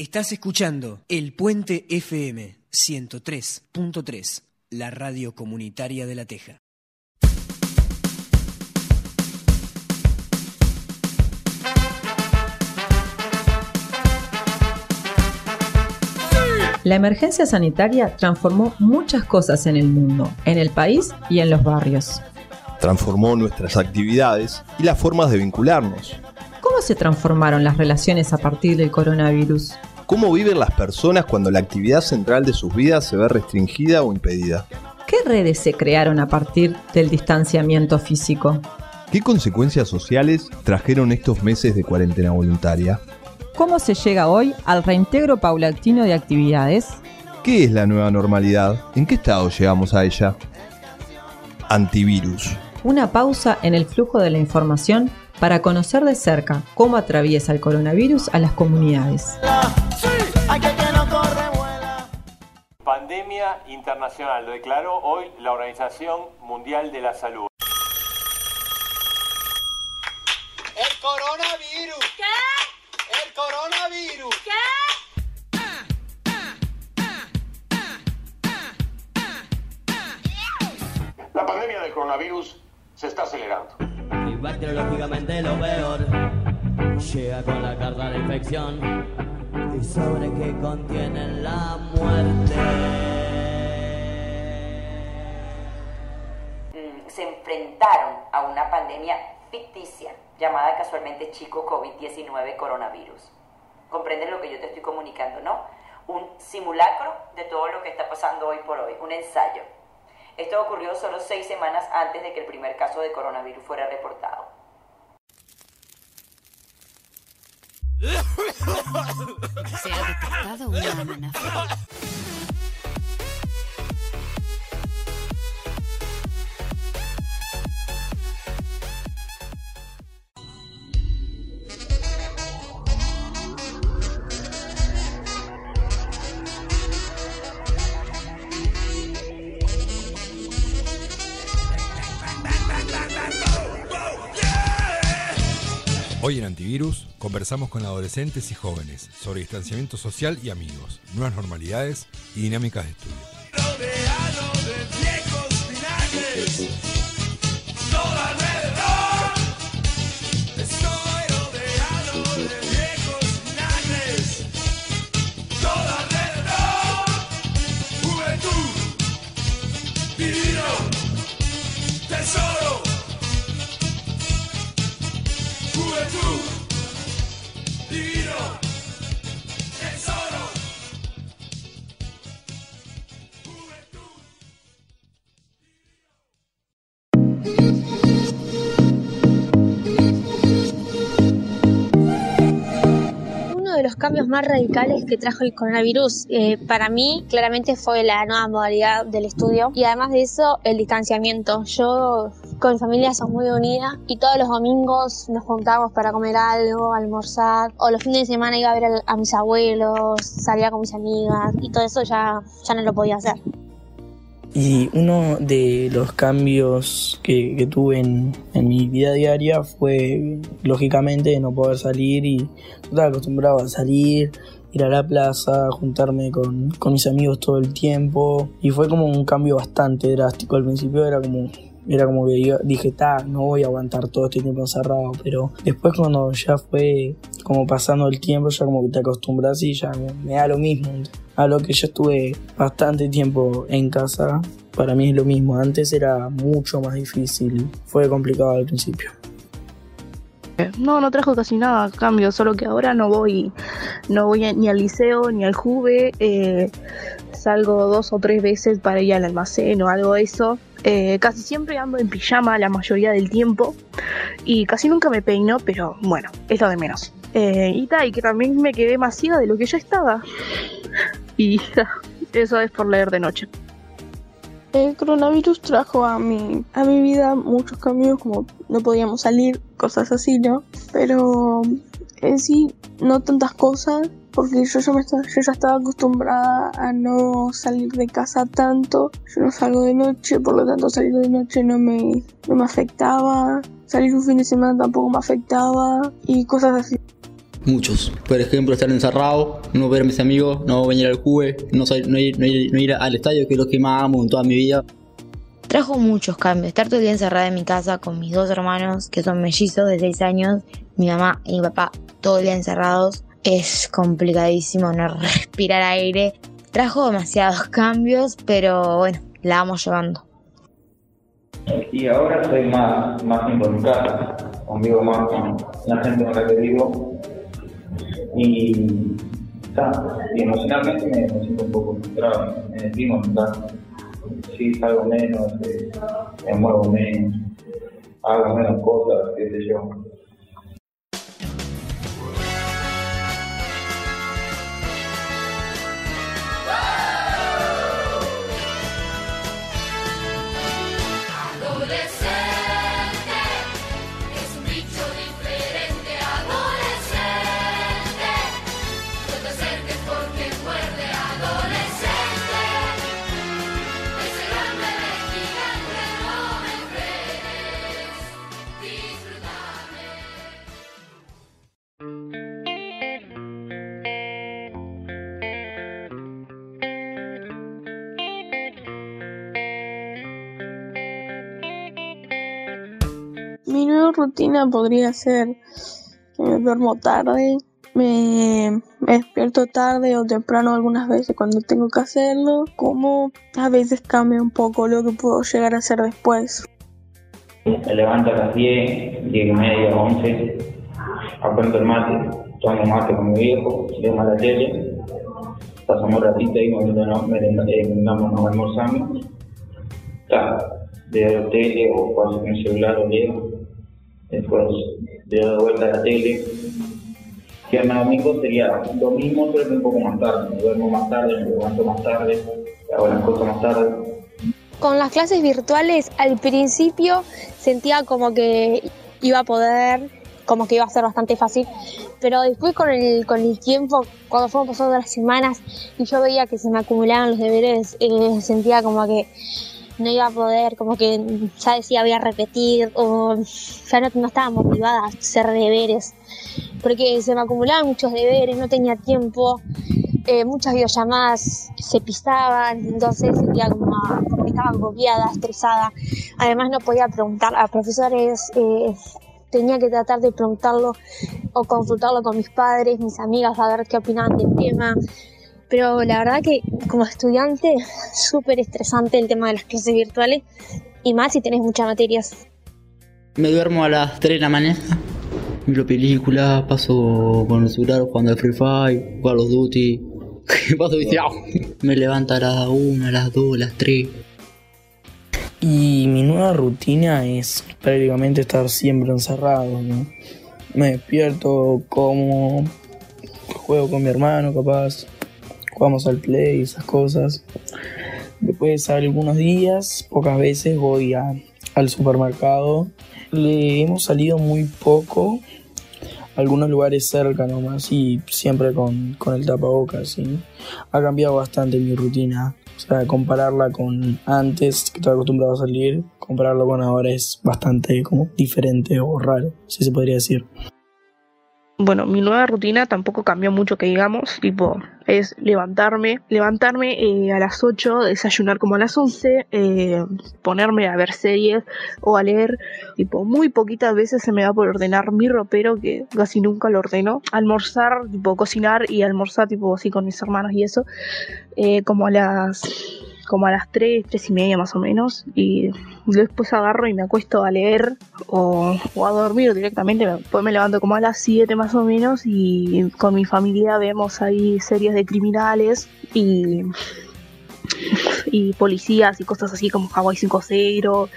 Estás escuchando El Puente FM 103.3, la radio comunitaria de La Teja. La emergencia sanitaria transformó muchas cosas en el mundo, en el país y en los barrios. Transformó nuestras actividades y las formas de vincularnos. ¿Cómo se transformaron las relaciones a partir del coronavirus? ¿Cómo viven las personas cuando la actividad central de sus vidas se ve restringida o impedida? ¿Qué redes se crearon a partir del distanciamiento físico? ¿Qué consecuencias sociales trajeron estos meses de cuarentena voluntaria? ¿Cómo se llega hoy al reintegro paulatino de actividades? ¿Qué es la nueva normalidad? ¿En qué estado llegamos a ella? Antivirus. Una pausa en el flujo de la información para conocer de cerca cómo atraviesa el coronavirus a las comunidades. Pandemia internacional, lo declaró hoy la Organización Mundial de la Salud. El coronavirus. ¿Qué? El coronavirus. ¿Qué? La pandemia del coronavirus se está acelerando. Bacteriológicamente lo peor llega con la carta de infección y sobre que contiene la muerte. mm, se enfrentaron a una pandemia ficticia llamada casualmente chico COVID-19 coronavirus. ¿Comprendes lo que yo te estoy comunicando, no? Un simulacro de todo lo que está pasando hoy por hoy, un ensayo. Esto ocurrió solo seis semanas antes de que el primer caso de coronavirus fuera reportado. Se ha detectado una amenaza. Hoy en Antivirus conversamos con adolescentes y jóvenes sobre distanciamiento social y amigos, nuevas normalidades y dinámicas de estudio. Cambios más radicales que trajo el coronavirus eh, para mí claramente fue la nueva modalidad del estudio y además de eso el distanciamiento. Yo con mi familia somos muy unidas y todos los domingos nos juntábamos para comer algo, almorzar o los fines de semana iba a ver a, a mis abuelos, salía con mis amigas y todo eso ya, ya no lo podía hacer. Y uno de los cambios que, tuve en, en mi vida diaria fue, lógicamente, no poder salir y yo estaba acostumbrado a salir, ir a la plaza, juntarme con, con mis amigos todo el tiempo y fue como un cambio bastante drástico. Al principio era como era como que yo dije, ta, no voy a aguantar todo este tiempo encerrado, pero después cuando ya fue como pasando el tiempo, ya como que te acostumbras y ya me, da lo mismo. A lo que yo estuve bastante tiempo en casa, para mí es lo mismo. Antes era mucho más difícil, fue complicado al principio. No, no trajo casi nada cambio, solo que ahora no voy, no voy a- ni al liceo ni al juve, eh, salgo dos o tres veces para ir al almacén o algo de eso. Eh, casi siempre ando en pijama la mayoría del tiempo y casi nunca me peino, pero bueno, es lo de menos. Eh, y tal, y que también me quedé más ciega de lo que ya estaba. Y eso es por leer de noche. El coronavirus trajo a mi, a mi vida muchos cambios, como no podíamos salir, cosas así, ¿no? Pero en sí, no tantas cosas, porque yo ya, me esta- yo ya estaba acostumbrada a no salir de casa tanto. Yo no salgo de noche, por lo tanto salir de noche no me, no me afectaba. Salir un fin de semana tampoco me afectaba y cosas así. Muchos. Por ejemplo, estar encerrado, no ver a mis amigos, no venir al juego, no, sal- no, ir, no ir- no ir al estadio, que es lo que más amo en toda mi vida. Trajo muchos cambios. Estar todo el día encerrada en mi casa con mis dos hermanos, que son mellizos de 6 años, mi mamá y mi papá todo el día encerrados. Es complicadísimo no respirar aire. Trajo demasiados cambios, pero bueno, la vamos llevando. Y ahora estoy más, más casa, convivo más con la gente con la que vivo. Y, y emocionalmente me, me siento un poco frustrado, me casa. Sí, salgo menos, eh, me muevo menos, hago menos cosas, qué sé yo. Rutina podría ser que me duermo tarde, me, despierto tarde o temprano algunas veces cuando tengo que hacerlo, como a veces cambia un poco lo que puedo llegar a hacer después. Me levanto a las 10, 10 y media, 11, aprendo el mate, tomo mate con mi viejo, vemos la tele, pasamos un ratito ahí, merendamos, merendamos, nos almorzamos, ta, veo tele o paso el celular o leo, después le doy vuelta a la tele. Si el domingo sería lo mismo, pero un poco más tarde, me duermo más tarde, me levanto más tarde, hago las cosas más tarde. Con las clases virtuales al principio sentía como que iba a poder, como que iba a ser bastante fácil, pero después con el, con el tiempo, cuando fueron pasando las semanas y yo veía que se me acumulaban los deberes, eh, sentía como que no iba a poder, como que ya decía voy a repetir o ya no, estaba motivada a hacer deberes, porque se me acumulaban muchos deberes, no tenía tiempo, eh, muchas videollamadas se pisaban, entonces sentía como como que estaba agobiada, estresada. Además no podía preguntar a profesores, eh, tenía que tratar de preguntarlo o consultarlo con mis padres, mis amigas, a ver qué opinaban del tema. Pero la verdad que como estudiante, súper estresante el tema de las clases virtuales y más si tenés muchas materias. Me duermo a las 3 de la mañana, miro películas, paso con el celular jugando al Free Fire, Call of Duty, paso viciado. Me levanto a las 1, a las 2, a las 3. Y mi nueva rutina es prácticamente estar siempre encerrado, ¿no? Me despierto, como, juego con mi hermano capaz, jugamos al play, esas cosas. Después algunos días, pocas veces voy a- al supermercado. Le hemos salido muy poco, algunos lugares cerca nomás y siempre con, con el tapabocas, ¿sí? Ha cambiado bastante mi rutina. Compararla con antes, que estaba acostumbrado a salir, compararlo con ahora es bastante como diferente o raro, si se podría decir. Bueno, mi nueva rutina tampoco cambió mucho que digamos, tipo, es levantarme, levantarme eh, a las 8, desayunar como a las 11, eh, ponerme a ver series o a leer, tipo, muy poquitas veces se me da por ordenar mi ropero, que casi nunca lo ordeno, almorzar, tipo, cocinar y almorzar, tipo, así con mis hermanos y eso, eh, como a las como a las 3, 3 y media más o menos, y después agarro y me acuesto a leer o, a dormir directamente, después me levanto como a las 7 más o menos y con mi familia vemos ahí series de criminales y, y policías y cosas así como Hawaii 5-0,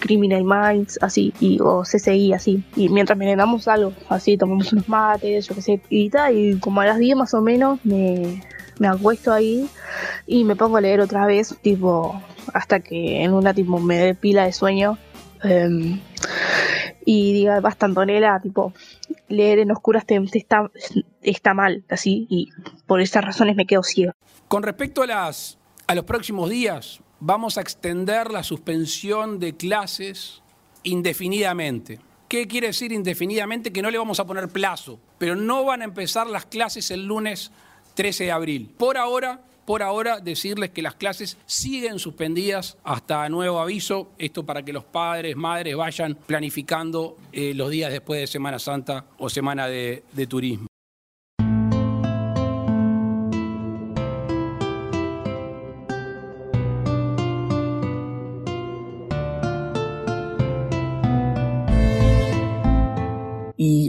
Criminal Minds, así, y, o CCI, así, y mientras merendamos algo, así, tomamos unos mates, yo qué sé, y tal, y como a las 10 más o menos me, me acuesto ahí y me pongo a leer otra vez, tipo, hasta que en una tipo me dé pila de sueño. em, y diga, basta Antonella, tipo, leer en oscuras te, está, está mal, así, y por esas razones me quedo ciega. Con respecto a, las, a los próximos días, vamos a extender la suspensión de clases indefinidamente. ¿Qué quiere decir indefinidamente? Que no le vamos a poner plazo, pero no van a empezar las clases el lunes 13 de abril. Por ahora, por ahora, decirles que las clases siguen suspendidas hasta nuevo aviso. Esto para que los padres, madres vayan planificando eh, los días después de Semana Santa o Semana de, de Turismo.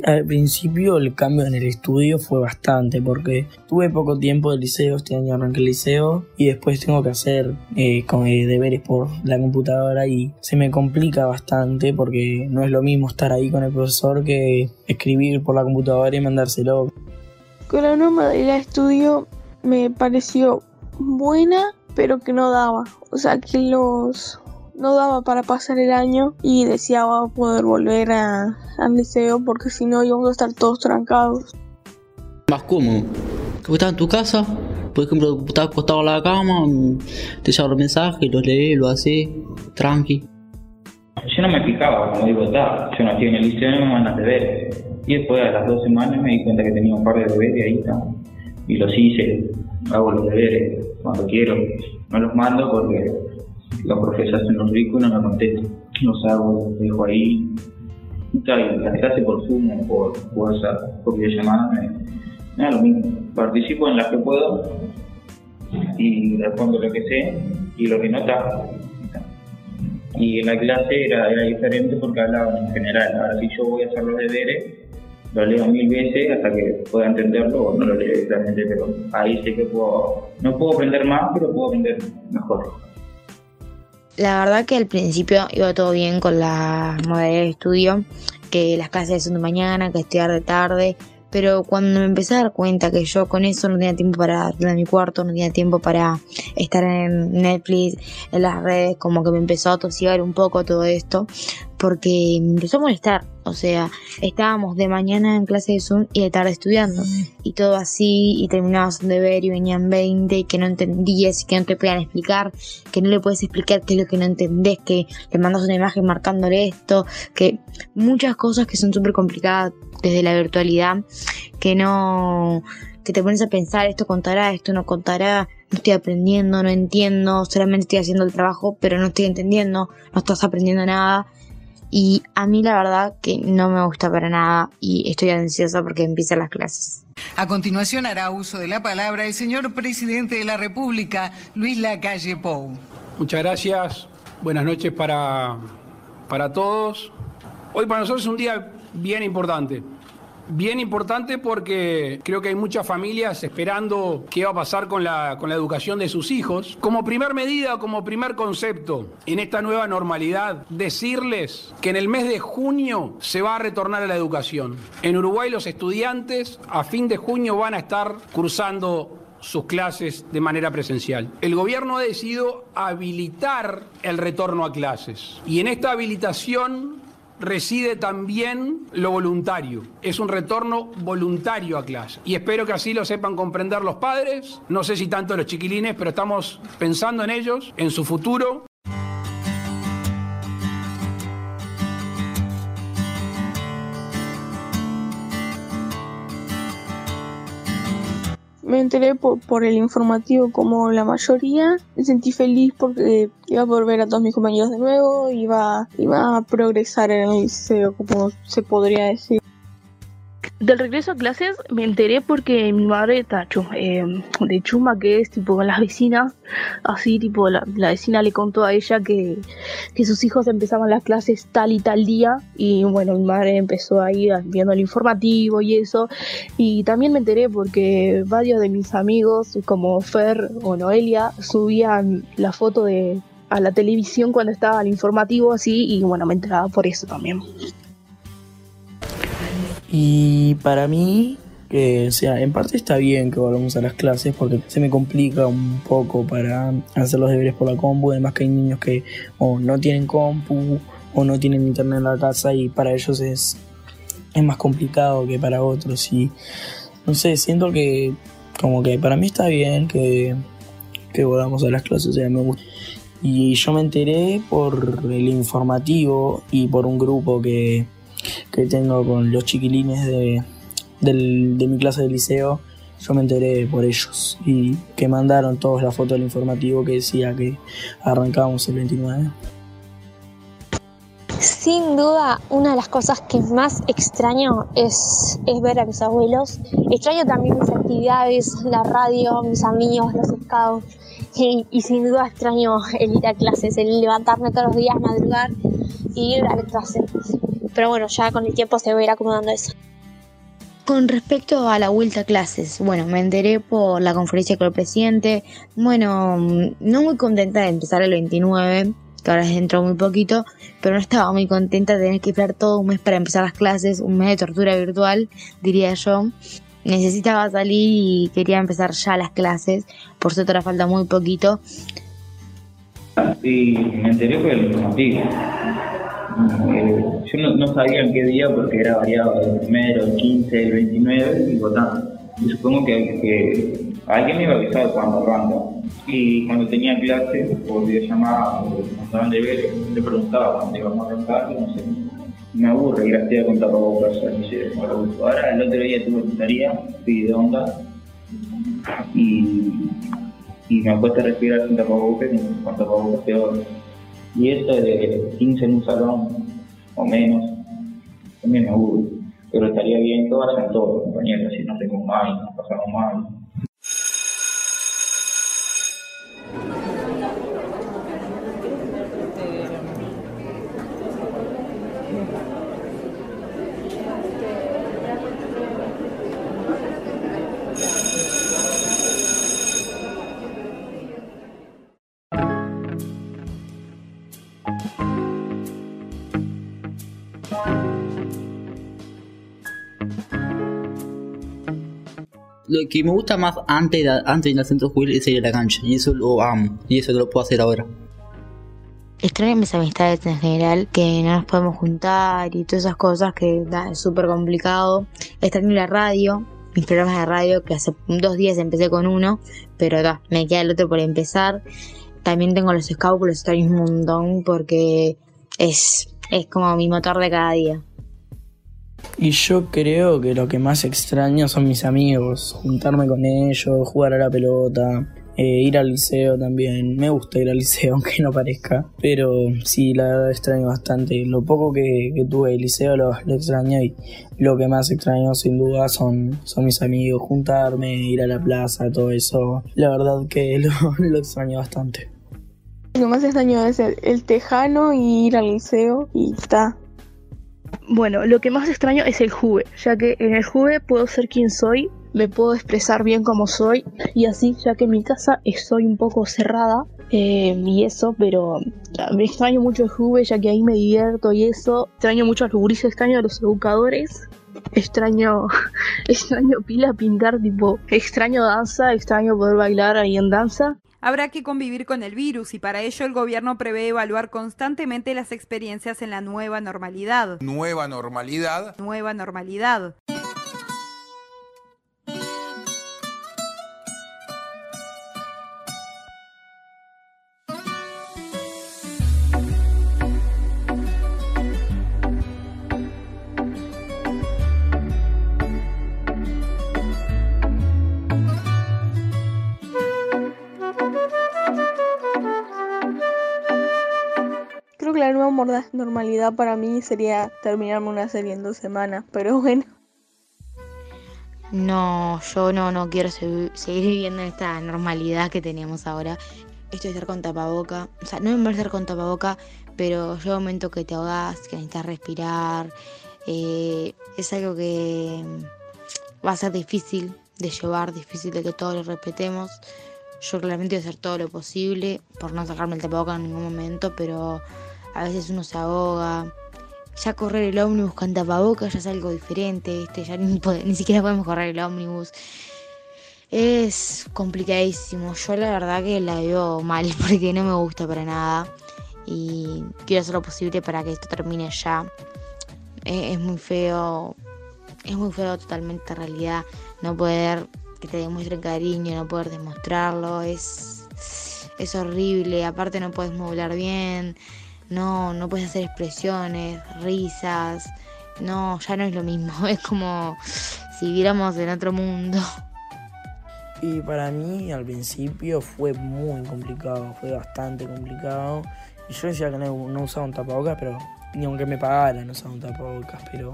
Al principio el cambio en el estudio fue bastante porque tuve poco tiempo de liceo, este año arranqué el liceo y después tengo que hacer eh, con, eh, deberes por la computadora y se me complica bastante porque no es lo mismo estar ahí con el profesor que escribir por la computadora y mandárselo. Con la norma del estudio me pareció buena, pero que no daba. O sea, que los no daba para pasar el año y deseaba poder volver a, al liceo porque si no íbamos a estar todos trancados. Más cómodo. Que estás en tu casa, por ejemplo, estás acostado en la cama, te llevan los mensajes, los lees, lo haces, tranqui. Yo no me fijaba, como digo, está, yo no estoy en el liceo y me mandan deberes. Y después a las dos semanas me di cuenta que tenía un par de deberes ahí está. Y los hice, hago los deberes cuando quiero. No los mando porque los profesores hacen los no me contestan. Los hago, los dejo ahí. Y tal, y la clase por Zoom por WhatsApp, por videollamada, me, me da lo mismo. Participo en las que puedo y respondo lo que sé y lo que no está. Y en la clase era, era diferente porque hablaban en general. Ahora, si yo voy a hacer los deberes, lo leo mil veces hasta que pueda entenderlo o no lo leo directamente, pero ahí sé que puedo, no puedo aprender más, pero puedo aprender mejor. La verdad que al principio iba todo bien con la modalidad de estudio, que las clases son de mañana, que estudiar de tarde, pero cuando me empecé a dar cuenta que yo con eso no tenía tiempo para ir a mi cuarto, no tenía tiempo para estar en Netflix, en las redes, como que me empezó a tosigar un poco todo esto, porque empezó a molestar. O sea, estábamos de mañana en clase de Zoom y de tarde estudiando. Y todo así, y terminabas un deber y venían 20 y que no entendías y que no te podían explicar, que no le puedes explicar qué es lo que no entendés, que le mandas una imagen marcándole esto, que muchas cosas que son súper complicadas desde la virtualidad, que no, que te pones a pensar, esto contará, esto no contará, no estoy aprendiendo, no entiendo, solamente estoy haciendo el trabajo, pero no estoy entendiendo, no estás aprendiendo nada. Y a mí la verdad que no me gusta para nada y estoy ansiosa porque empiezan las clases. A continuación hará uso de la palabra el señor presidente de la República, Luis Lacalle Pou. Muchas gracias. Buenas noches para, para todos. Hoy para nosotros es un día bien importante. Bien importante porque creo que hay muchas familias esperando qué va a pasar con la, con la educación de sus hijos. Como primer medida, como primer concepto en esta nueva normalidad, decirles que en el mes de junio se va a retornar a la educación. En Uruguay los estudiantes a fin de junio van a estar cursando sus clases de manera presencial. El gobierno ha decidido habilitar el retorno a clases y en esta habilitación reside también lo voluntario. Es un retorno voluntario a clase. Y espero que así lo sepan comprender los padres, no sé si tanto los chiquilines, pero estamos pensando en ellos, en su futuro. Me enteré por, por el informativo como la mayoría. Me sentí feliz porque iba a poder ver a todos mis compañeros de nuevo, iba, iba a progresar en el liceo, como se podría decir. Del regreso a clases me enteré porque mi madre está eh, de chuma, que es tipo con las vecinas, así tipo la, vecina le contó a ella que, que sus hijos empezaban las clases tal y tal día y bueno, mi madre empezó ahí viendo el informativo y eso y también me enteré porque varios de mis amigos como Fer o Noelia subían la foto de a la televisión cuando estaba el informativo así y bueno, me enteraba por eso también. Y para mí, que o sea, en parte está bien que volvamos a las clases porque se me complica un poco para hacer los deberes por la compu, además que hay niños que o no tienen compu o no tienen internet en la casa y para ellos es, es más complicado que para otros y no sé, siento que como que para mí está bien que, que volvamos a las clases, o sea, me gusta. Y yo me enteré por el informativo y por un grupo que, que tengo con los chiquilines de, del- de mi clase de liceo, yo me enteré por ellos y que mandaron todos la foto del informativo que decía que arrancábamos el 29. Sin duda, una de las cosas que más extraño es, ver a mis abuelos. Extraño también mis actividades, la radio, mis amigos, los scouts. Y, y sin duda extraño el ir a clases, el levantarme todos los días, madrugar y ir a clases. Pero bueno, ya con el tiempo se va a ir acomodando eso. Con respecto a la vuelta a clases, bueno, me enteré por la conferencia con el presidente. Bueno, mm, no muy contenta de empezar el 29, que ahora es dentro de muy poquito, pero no estaba muy contenta de tener que esperar todo un mes para empezar las clases, un mes de tortura virtual, diría yo. Necesitaba salir y quería empezar ya las clases, por cierto ahora falta muy poquito. Y me enteré por el informativo. Eh, yo no, sabía en qué día porque era variado el primero, el 15, el 29 y votando. Y supongo que, que alguien me iba a avisar cuando arranca. Y cuando tenía clase por videollamada o mandaban de ver, le preguntaba cuándo íbamos a arrancar y no sé. Me aburre a contar tapabocas. Ahora el otro día tuve tarea, fui de onda y, y me cuesta respirar sin tapabocas y con tapabocas peor. Y esto de 15 en un salón o menos, también me aburre. Pero estaría bien que hagan todos, compañeros, si no tengo mal, no pasamos mal. Lo que me gusta más antes de, antes de ir centro juvenil es ir a la cancha. Y eso lo amo. Y eso lo puedo hacer ahora. Extraño mis amistades en general, que no nos podemos juntar y todas esas cosas que da, es súper complicado. Extraño la radio, mis programas de radio, que hace dos días empecé con uno, pero da, me queda el otro por empezar. También tengo los scouts, los extraño un montón porque es, es como mi motor de cada día. Y yo creo que lo que más extraño son mis amigos, juntarme con ellos, jugar a la pelota, eh, ir al liceo también. Me gusta ir al liceo, aunque no parezca, pero sí, la verdad extraño bastante. Lo poco que, tuve de liceo lo, lo extraño y lo que más extraño sin duda son, son mis amigos, juntarme, ir a la plaza, todo eso. La verdad que lo extraño bastante. Lo más extraño es el, el tejano y ir al liceo y está. Bueno, lo que más extraño es el juve, ya que en el juve puedo ser quien soy, me puedo expresar bien como soy y así, ya que en mi casa estoy un poco cerrada eh, y eso, pero ah, me extraño mucho el juve, ya que ahí me divierto y eso. Extraño mucho a los gurises, extraño a los educadores. Extraño, extraño pila pintar, tipo, extraño danza, extraño poder bailar ahí en danza. Habrá que convivir con el virus y para ello el gobierno prevé evaluar constantemente las experiencias en la nueva normalidad. Nueva normalidad. Nueva normalidad. Normalidad para mí sería terminarme una serie en dos semanas, pero bueno. No, yo no, no quiero se- seguir viviendo en esta normalidad que tenemos ahora. Esto de estar con tapaboca, o sea, no me estar con tapaboca, pero llega un momento que te ahogas, que necesitas respirar. eh, es algo que va a ser difícil de llevar, difícil de que todos lo respetemos. Yo claramente voy a hacer todo lo posible por no sacarme el tapaboca en ningún momento, pero a veces uno se ahoga. Ya correr el ómnibus con tapabocas ya es algo diferente, ¿viste? Ya ni, ni siquiera podemos correr el ómnibus. Es complicadísimo. Yo la verdad que la veo mal porque no me gusta para nada. Y quiero hacer lo posible para que esto termine ya. Eh, es muy feo. Es muy feo totalmente en realidad. No poder que te demuestren cariño, no poder demostrarlo. Es, es horrible. Aparte no puedes modular bien. No, no puedes hacer expresiones, risas. no, ya no es lo mismo. Es como si viviéramos en otro mundo. Y para mí al principio fue muy complicado, fue bastante complicado. Y yo decía que no, no usaba un tapabocas, pero ni aunque me pagaran no usaba un tapabocas, pero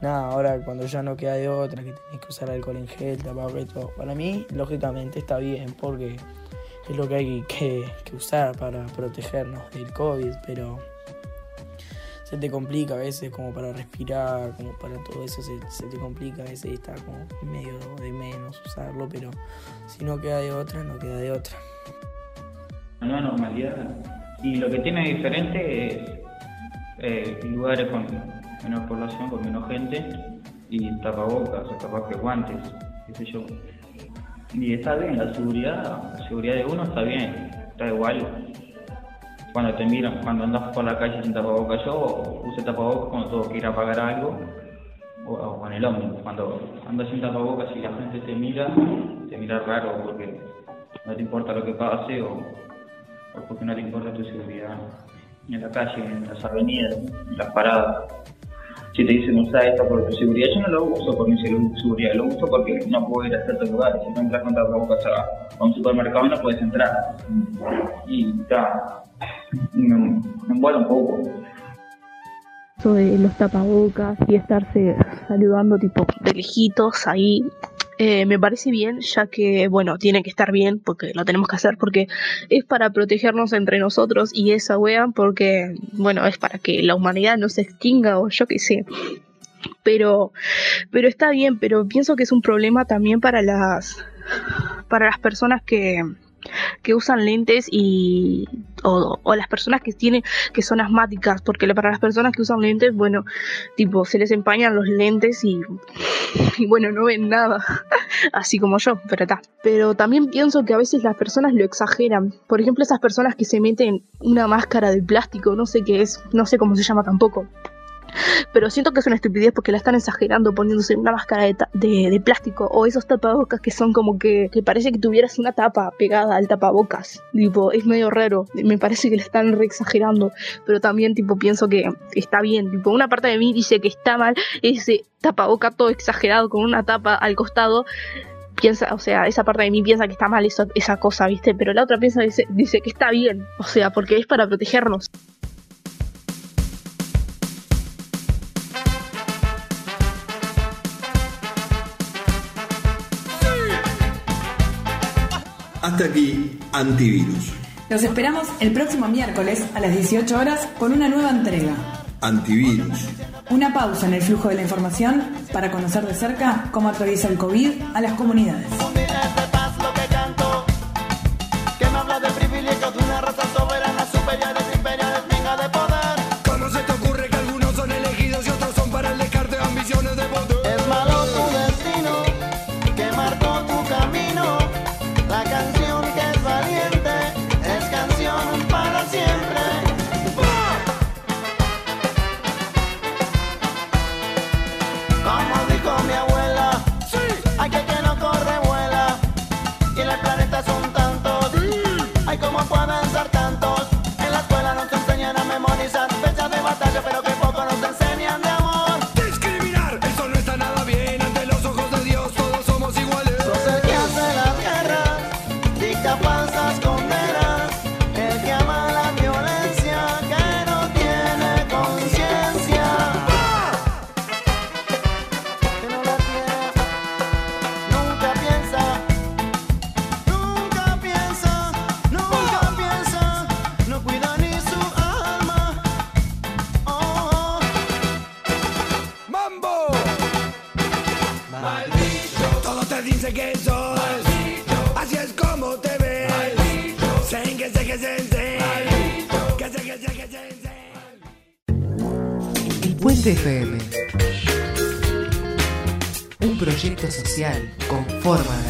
nada, ahora cuando ya no queda de otra, que tenés que usar alcohol en gel, tapabocas todo. Para mí, lógicamente está bien, porque es lo que hay que, que usar para protegernos del COVID, pero se te complica a veces como para respirar, como para todo eso se, te complica a veces y está como medio de menos usarlo, pero si no queda de otra, no queda de otra. nueva normalidad. Y lo que tiene diferente es eh, lugares con menor población, con menos gente y tapabocas, o capaz que guantes, qué sé yo. Y está bien, la seguridad, la seguridad de uno está bien, está igual. Cuando te miran, cuando andas por la calle sin tapabocas, yo use tapabocas cuando tengo que ir a pagar algo o, o en el ómnibus. Cuando andas sin tapabocas y la gente te mira, te mira raro porque no te importa lo que pase o porque no te importa tu seguridad. En la calle, en las avenidas, en las paradas. Si te dicen usa esto por tu seguridad, yo no lo uso por mi segu- seguridad, lo uso porque no puedo ir a ciertos lugares. Si no entras con tapabocas a un supermercado no puedes entrar. Y está, me, me envuelve un poco. Eso de los tapabocas y estarse saludando tipo de lejitos ahí. Eh, me parece bien, ya que, bueno, tiene que estar bien, porque lo tenemos que hacer, porque es para protegernos entre nosotros y esa wea, porque, bueno, es para que la humanidad no se extinga o yo qué sé. Pero, pero está bien, pero pienso que es un problema también para las, para las personas que, que usan lentes y o, las personas que tienen que son asmáticas porque para las personas que usan lentes bueno tipo se les empañan los lentes y, y bueno no ven nada así como yo pero está pero también pienso que a veces las personas lo exageran. Por ejemplo esas personas que se meten una máscara de plástico no sé qué es no sé cómo se llama tampoco pero siento que es una estupidez porque la están exagerando poniéndose una máscara de, de, plástico o esos tapabocas que son como que, que parece que tuvieras una tapa pegada al tapabocas. Tipo, es medio raro. Me parece que la están re exagerando. Pero también, tipo, pienso que está bien. Tipo, una parte de mí dice que está mal ese tapaboca todo exagerado con una tapa al costado. Piensa, o sea, esa parte de mí piensa que está mal esa cosa, ¿viste? Pero la otra piensa dice, dice que está bien. O sea, porque es para protegernos. Hasta aquí, antivirus. Los esperamos el próximo miércoles a las 18 horas con una nueva entrega. Antivirus. Una pausa en el flujo de la información para conocer de cerca cómo atraviesa el COVID a las comunidades. Social con forma de radio.